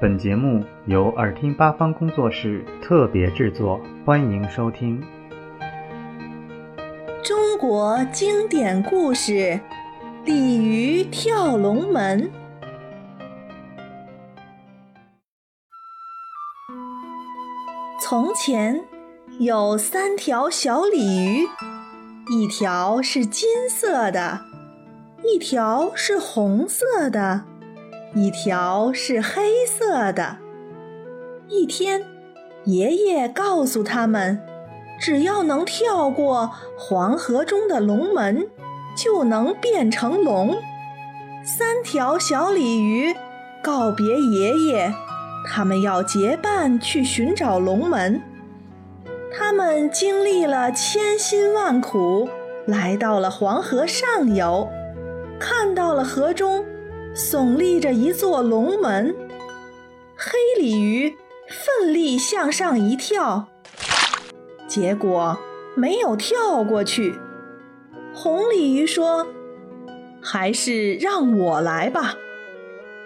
本节目由耳听八方工作室特别制作，欢迎收听。中国经典故事《鲤鱼跳龙门》。从前有三条小鲤鱼，一条是金色的，一条是红色的。一条是黑色的。一天，爷爷告诉他们，只要能跳过黄河中的龙门，就能变成龙。三条小鲤鱼告别爷爷，他们要结伴去寻找龙门。他们经历了千辛万苦，来到了黄河上游，看到了河中。耸立着一座龙门，黑鲤鱼奋力向上一跳，结果没有跳过去。红鲤鱼说：“还是让我来吧。”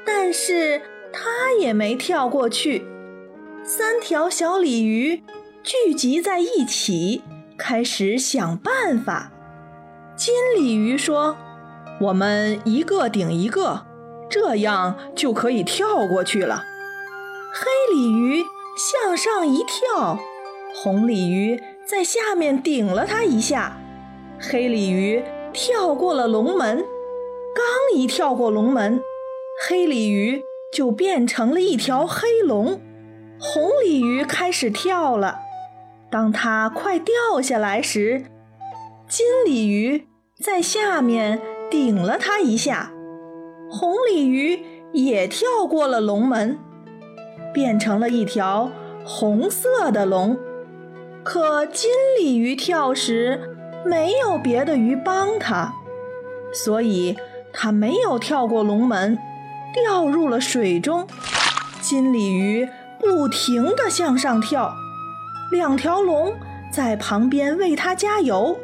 但是它也没跳过去。三条小鲤鱼聚集在一起，开始想办法。金鲤鱼说：“我们一个顶一个。”这样就可以跳过去了。黑鲤鱼向上一跳，红鲤鱼在下面顶了它一下，黑鲤鱼跳过了龙门。刚一跳过龙门，黑鲤鱼就变成了一条黑龙。红鲤鱼开始跳了，当它快掉下来时，金鲤鱼在下面顶了它一下。红鲤鱼也跳过了龙门，变成了一条红色的龙。可金鲤鱼跳时没有别的鱼帮它，所以它没有跳过龙门，掉入了水中。金鲤鱼不停地向上跳，两条龙在旁边为它加油。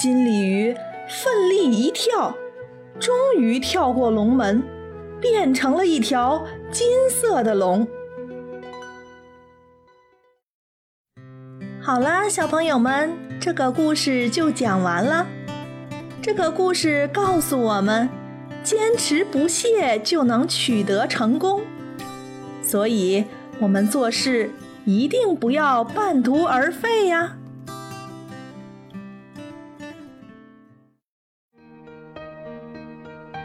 金鲤鱼奋力一跳。终于跳过龙门，变成了一条金色的龙。好啦，小朋友们，这个故事就讲完了。这个故事告诉我们，坚持不懈就能取得成功。所以，我们做事一定不要半途而废呀。